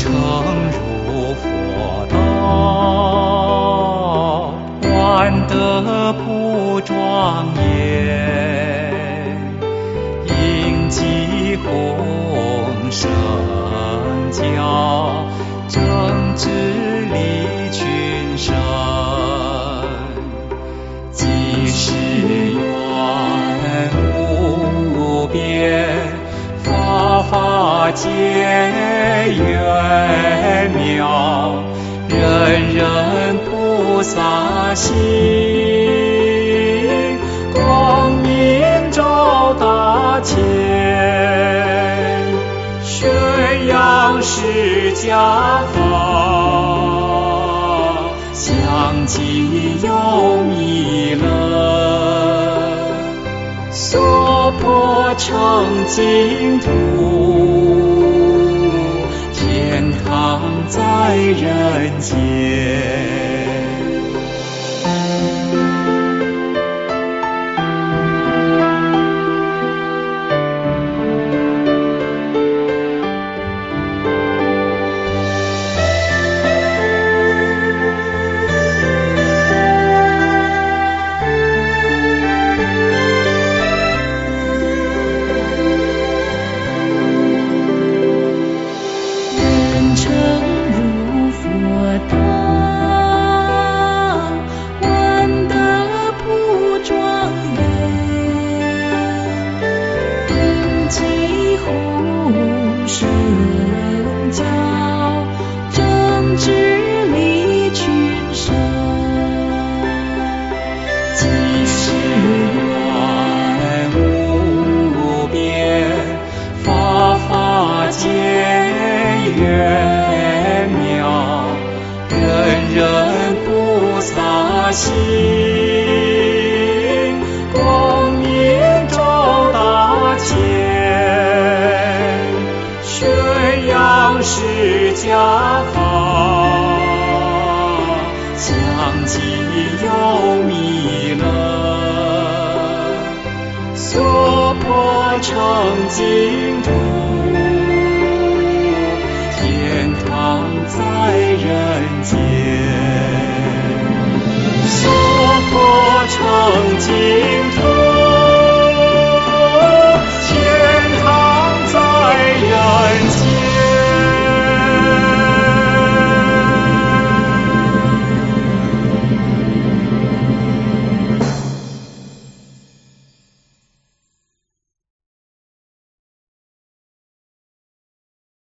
诚如佛道，观德普庄严，应机弘声教，正知。法法皆圆妙，人人菩萨心，光明照大千，宣扬释迦法，相继有弥成净土，天堂在人间。萨心，光明照大千，宣扬释迦法，相继有弥勒。娑婆成净土，曾经